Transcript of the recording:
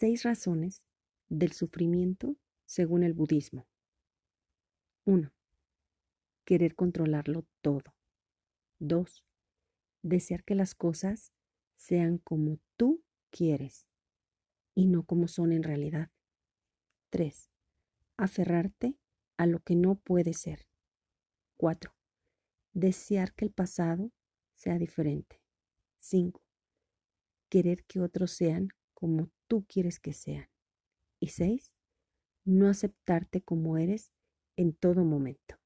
seis razones del sufrimiento según el budismo. 1. Querer controlarlo todo. 2. Desear que las cosas sean como tú quieres y no como son en realidad. 3. Aferrarte a lo que no puede ser. 4. Desear que el pasado sea diferente. 5. Querer que otros sean como tú quieres que sean. Y 6. No aceptarte como eres en todo momento.